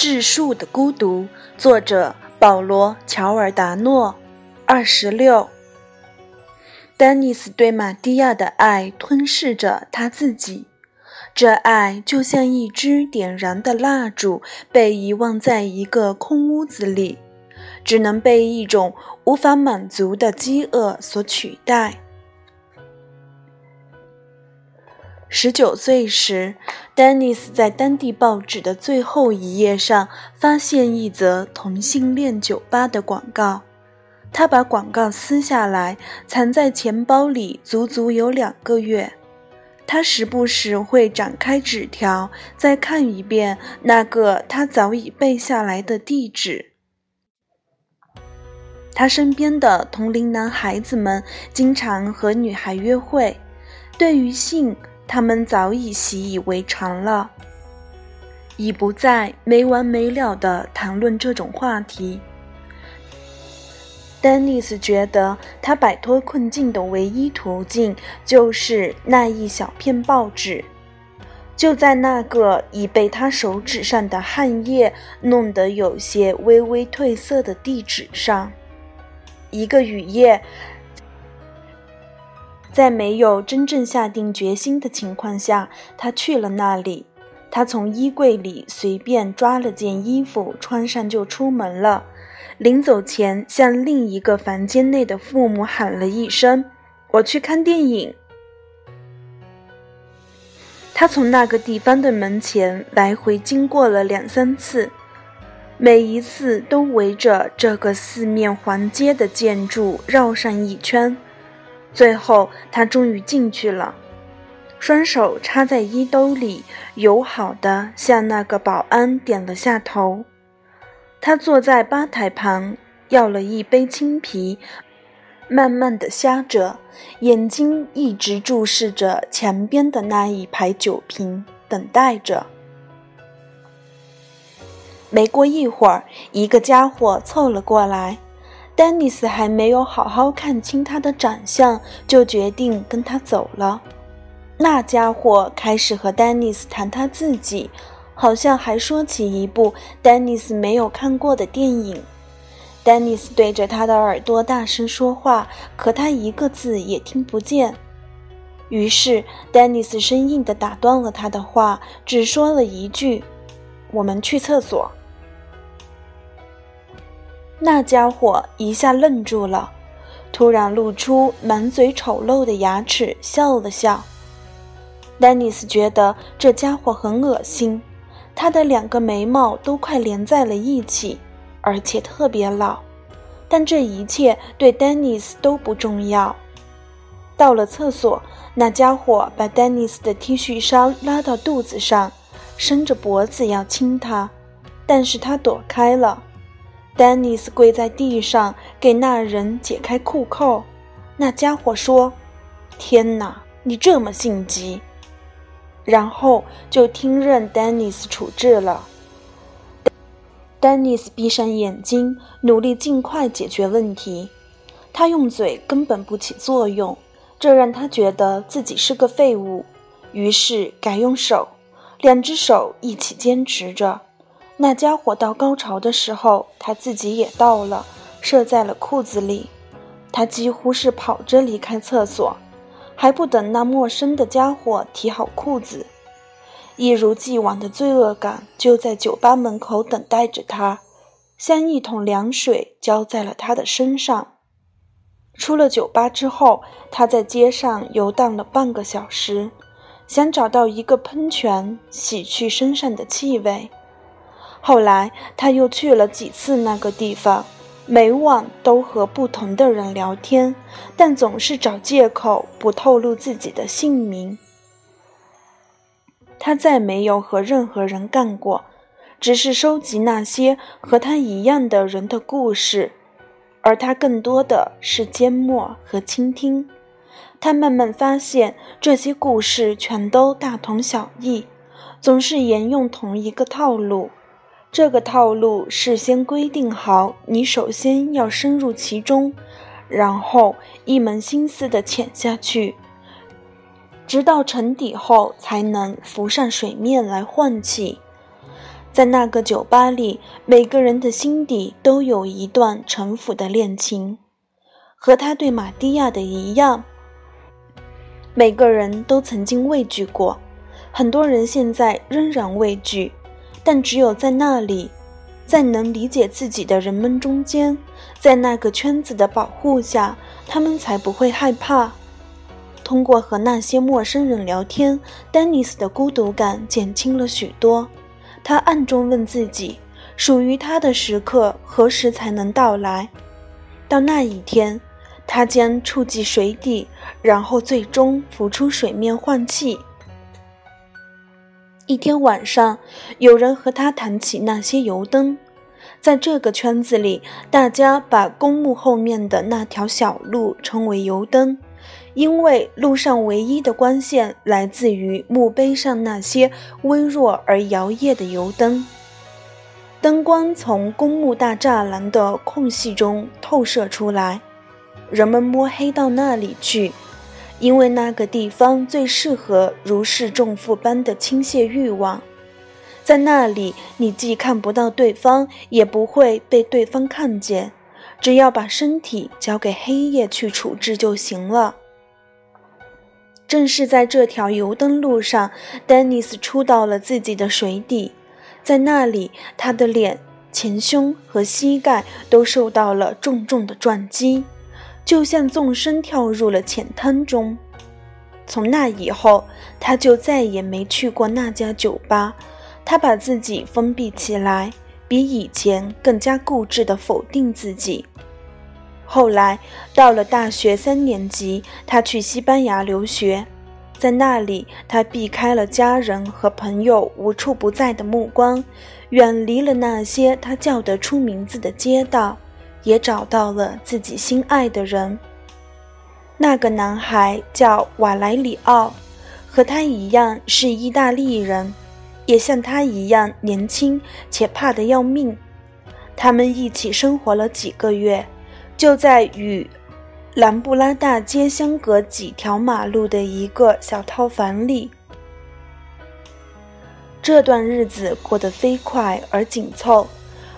质数的孤独，作者保罗·乔尔达诺，二十六。丹尼斯对玛蒂亚的爱吞噬着他自己，这爱就像一支点燃的蜡烛，被遗忘在一个空屋子里，只能被一种无法满足的饥饿所取代。十九岁时，丹尼斯在当地报纸的最后一页上发现一则同性恋酒吧的广告。他把广告撕下来，藏在钱包里，足足有两个月。他时不时会展开纸条，再看一遍那个他早已背下来的地址。他身边的同龄男孩子们经常和女孩约会，对于性。他们早已习以为常了，已不再没完没了地谈论这种话题。丹尼斯觉得，他摆脱困境的唯一途径就是那一小片报纸，就在那个已被他手指上的汗液弄得有些微微褪色的地址上。一个雨夜。在没有真正下定决心的情况下，他去了那里。他从衣柜里随便抓了件衣服穿上就出门了。临走前，向另一个房间内的父母喊了一声：“我去看电影。”他从那个地方的门前来回经过了两三次，每一次都围着这个四面环街的建筑绕上一圈。最后，他终于进去了，双手插在衣兜里，友好的向那个保安点了下头。他坐在吧台旁，要了一杯青啤，慢慢的呷着，眼睛一直注视着墙边的那一排酒瓶，等待着。没过一会儿，一个家伙凑了过来。丹尼斯还没有好好看清他的长相，就决定跟他走了。那家伙开始和丹尼斯谈他自己，好像还说起一部丹尼斯没有看过的电影。丹尼斯对着他的耳朵大声说话，可他一个字也听不见。于是，丹尼斯生硬地打断了他的话，只说了一句：“我们去厕所。”那家伙一下愣住了，突然露出满嘴丑陋的牙齿，笑了笑。丹尼斯觉得这家伙很恶心，他的两个眉毛都快连在了一起，而且特别老。但这一切对丹尼斯都不重要。到了厕所，那家伙把丹尼斯的 T 恤衫拉到肚子上，伸着脖子要亲他，但是他躲开了。丹尼斯跪在地上，给那人解开裤扣。那家伙说：“天哪，你这么性急！”然后就听任丹尼斯处置了。丹尼斯闭上眼睛，努力尽快解决问题。他用嘴根本不起作用，这让他觉得自己是个废物。于是改用手，两只手一起坚持着。那家伙到高潮的时候，他自己也到了，射在了裤子里。他几乎是跑着离开厕所，还不等那陌生的家伙提好裤子，一如既往的罪恶感就在酒吧门口等待着他，像一桶凉水浇在了他的身上。出了酒吧之后，他在街上游荡了半个小时，想找到一个喷泉洗去身上的气味。后来，他又去了几次那个地方，每晚都和不同的人聊天，但总是找借口不透露自己的姓名。他再没有和任何人干过，只是收集那些和他一样的人的故事，而他更多的是缄默和倾听。他慢慢发现，这些故事全都大同小异，总是沿用同一个套路。这个套路事先规定好，你首先要深入其中，然后一门心思地潜下去，直到沉底后才能浮上水面来换气。在那个酒吧里，每个人的心底都有一段陈腐的恋情，和他对玛蒂亚的一样。每个人都曾经畏惧过，很多人现在仍然畏惧，但只有在那里，在能理解自己的人们中间，在那个圈子的保护下，他们才不会害怕。通过和那些陌生人聊天，丹尼斯的孤独感减轻了许多。他暗中问自己：属于他的时刻何时才能到来？到那一天，他将触及水底，然后最终浮出水面换气。一天晚上，有人和他谈起那些油灯。在这个圈子里，大家把公墓后面的那条小路称为油灯。因为路上唯一的光线来自于墓碑上那些微弱而摇曳的油灯，灯光从公墓大栅栏的空隙中透射出来，人们摸黑到那里去，因为那个地方最适合如释重负般的倾泻欲望，在那里你既看不到对方，也不会被对方看见，只要把身体交给黑夜去处置就行了。正是在这条油灯路上，丹尼斯触到了自己的水底，在那里，他的脸、前胸和膝盖都受到了重重的撞击，就像纵身跳入了浅滩中。从那以后，他就再也没去过那家酒吧，他把自己封闭起来，比以前更加固执地否定自己。后来到了大学三年级，他去西班牙留学，在那里，他避开了家人和朋友无处不在的目光，远离了那些他叫得出名字的街道，也找到了自己心爱的人。那个男孩叫瓦莱里奥，和他一样是意大利人，也像他一样年轻且怕得要命。他们一起生活了几个月。就在与兰布拉大街相隔几条马路的一个小套房里，这段日子过得飞快而紧凑，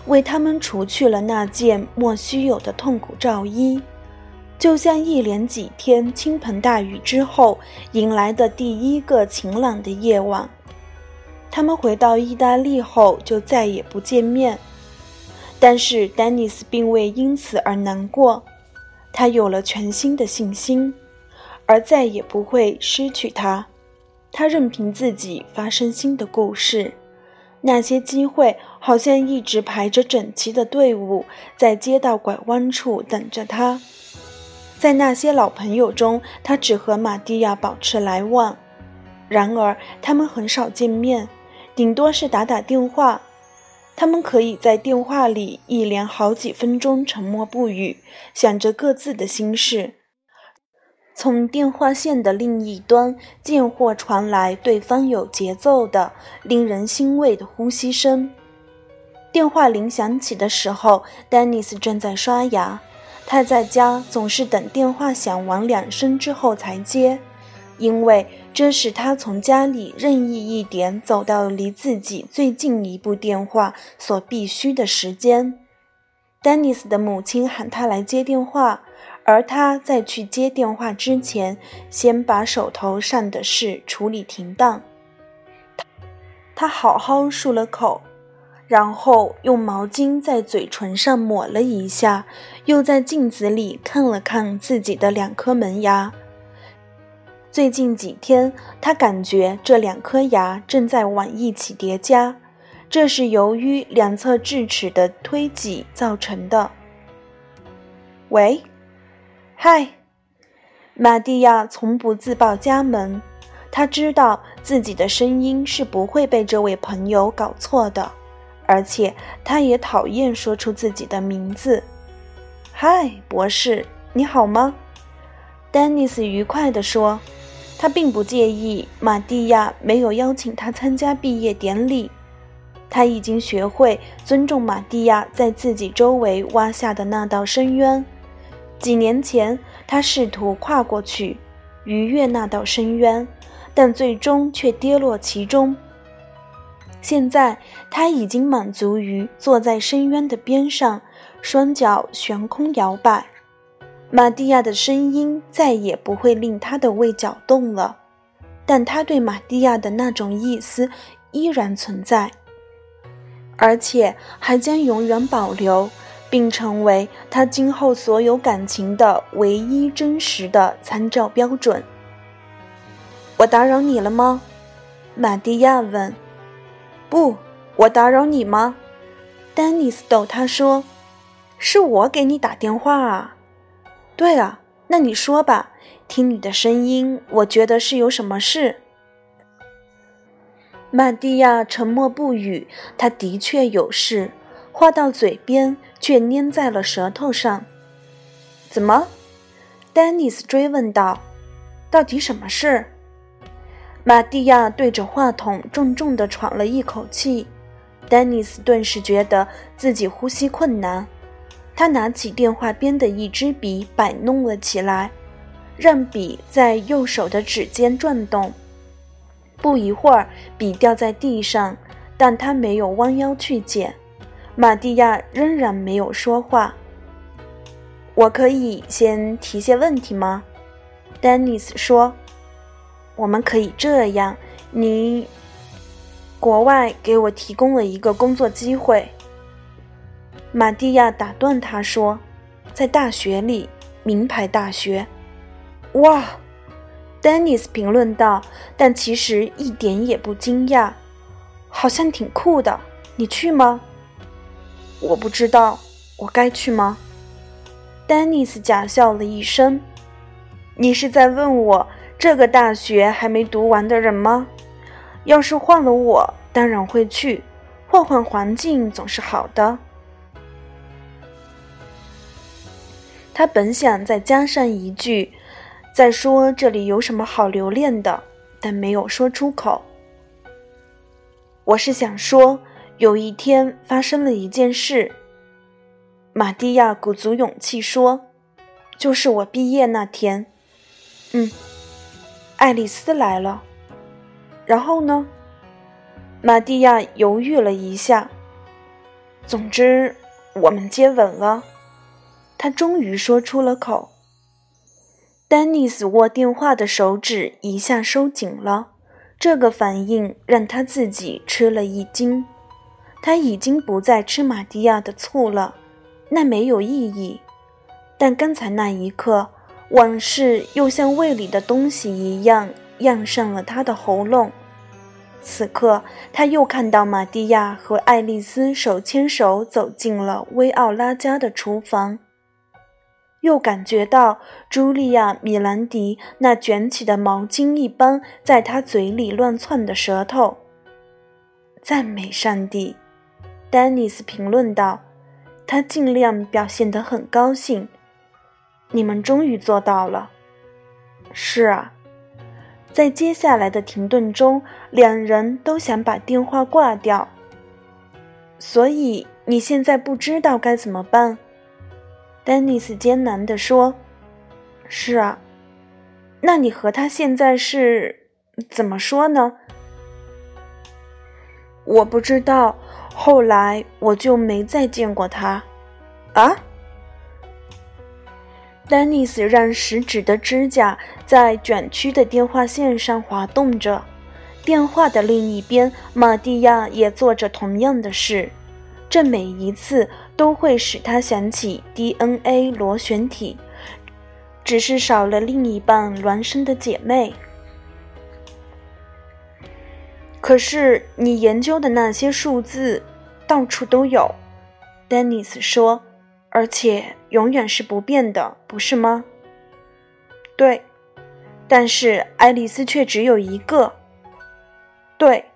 为他们除去了那件莫须有的痛苦罩衣，就像一连几天倾盆大雨之后迎来的第一个晴朗的夜晚。他们回到意大利后就再也不见面。但是丹尼斯并未因此而难过，他有了全新的信心，而再也不会失去他。他任凭自己发生新的故事，那些机会好像一直排着整齐的队伍，在街道拐弯处等着他。在那些老朋友中，他只和玛蒂亚保持来往，然而他们很少见面，顶多是打打电话。他们可以在电话里一连好几分钟沉默不语，想着各自的心事。从电话线的另一端，见或传来对方有节奏的、令人欣慰的呼吸声。电话铃响起的时候，丹尼斯正在刷牙。他在家总是等电话响完两声之后才接。因为这是他从家里任意一点走到离自己最近一部电话所必须的时间。丹尼斯的母亲喊他来接电话，而他在去接电话之前，先把手头上的事处理停当。他好好漱了口，然后用毛巾在嘴唇上抹了一下，又在镜子里看了看自己的两颗门牙。最近几天，他感觉这两颗牙正在往一起叠加，这是由于两侧智齿的推挤造成的。喂，嗨，玛蒂亚从不自报家门，他知道自己的声音是不会被这位朋友搞错的，而且他也讨厌说出自己的名字。嗨，博士，你好吗？丹尼斯愉快地说。他并不介意玛蒂亚没有邀请他参加毕业典礼，他已经学会尊重玛蒂亚在自己周围挖下的那道深渊。几年前，他试图跨过去，逾越那道深渊，但最终却跌落其中。现在他已经满足于坐在深渊的边上，双脚悬空摇摆。玛蒂亚的声音再也不会令他的胃搅动了，但他对玛蒂亚的那种意思依然存在，而且还将永远保留，并成为他今后所有感情的唯一真实的参照标准。我打扰你了吗？玛蒂亚问。不，我打扰你吗？丹尼斯逗他说：“是我给你打电话啊。”对啊，那你说吧，听你的声音，我觉得是有什么事。玛蒂亚沉默不语，他的确有事，话到嘴边却粘在了舌头上。怎么？丹尼斯追问道：“到底什么事？”玛蒂亚对着话筒重重地喘了一口气，丹尼斯顿时觉得自己呼吸困难。他拿起电话边的一支笔，摆弄了起来，让笔在右手的指尖转动。不一会儿，笔掉在地上，但他没有弯腰去捡。玛蒂亚仍然没有说话。我可以先提些问题吗？丹尼斯说：“我们可以这样，你国外给我提供了一个工作机会。”玛蒂亚打断他说：“在大学里，名牌大学。”哇，丹尼斯评论道，但其实一点也不惊讶，好像挺酷的。你去吗？我不知道，我该去吗？丹尼斯假笑了一声：“你是在问我这个大学还没读完的人吗？要是换了我，当然会去，换换环境总是好的。”他本想再加上一句：“再说这里有什么好留恋的？”但没有说出口。我是想说，有一天发生了一件事。玛蒂亚鼓足勇气说：“就是我毕业那天。”嗯，爱丽丝来了。然后呢？玛蒂亚犹豫了一下。总之，我们接吻了。他终于说出了口。丹尼斯握电话的手指一下收紧了，这个反应让他自己吃了一惊。他已经不再吃玛蒂亚的醋了，那没有意义。但刚才那一刻，往事又像胃里的东西一样漾上了他的喉咙。此刻，他又看到玛蒂亚和爱丽丝手牵手走进了威奥拉家的厨房。又感觉到茱莉亚·米兰迪那卷起的毛巾一般在他嘴里乱窜的舌头。赞美上帝，丹尼斯评论道。他尽量表现得很高兴。你们终于做到了。是啊，在接下来的停顿中，两人都想把电话挂掉。所以你现在不知道该怎么办？丹尼斯艰难地说：“是啊，那你和他现在是怎么说呢？我不知道。后来我就没再见过他。啊？”丹尼斯让食指的指甲在卷曲的电话线上滑动着，电话的另一边，玛蒂亚也做着同样的事。这每一次都会使他想起 DNA 螺旋体，只是少了另一半孪生的姐妹。可是你研究的那些数字到处都有，丹尼斯说，而且永远是不变的，不是吗？对，但是爱丽丝却只有一个。对。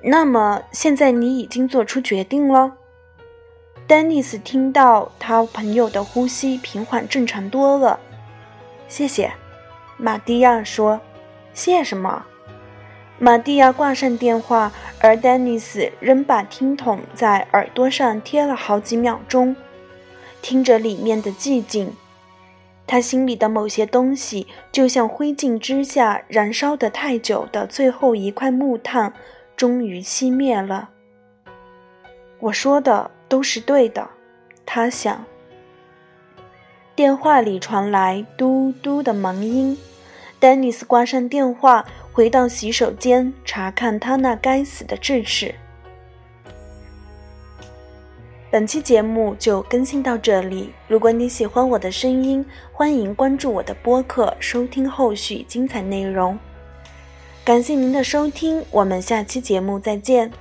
那么现在你已经做出决定了。丹尼斯听到他朋友的呼吸平缓正常多了。谢谢，玛蒂亚说。谢什么？玛蒂亚挂上电话，而丹尼斯仍把听筒在耳朵上贴了好几秒钟，听着里面的寂静。他心里的某些东西，就像灰烬之下燃烧的太久的最后一块木炭。终于熄灭了。我说的都是对的，他想。电话里传来嘟嘟的忙音，丹尼斯挂上电话，回到洗手间查看他那该死的智齿。本期节目就更新到这里。如果你喜欢我的声音，欢迎关注我的播客，收听后续精彩内容。感谢您的收听，我们下期节目再见。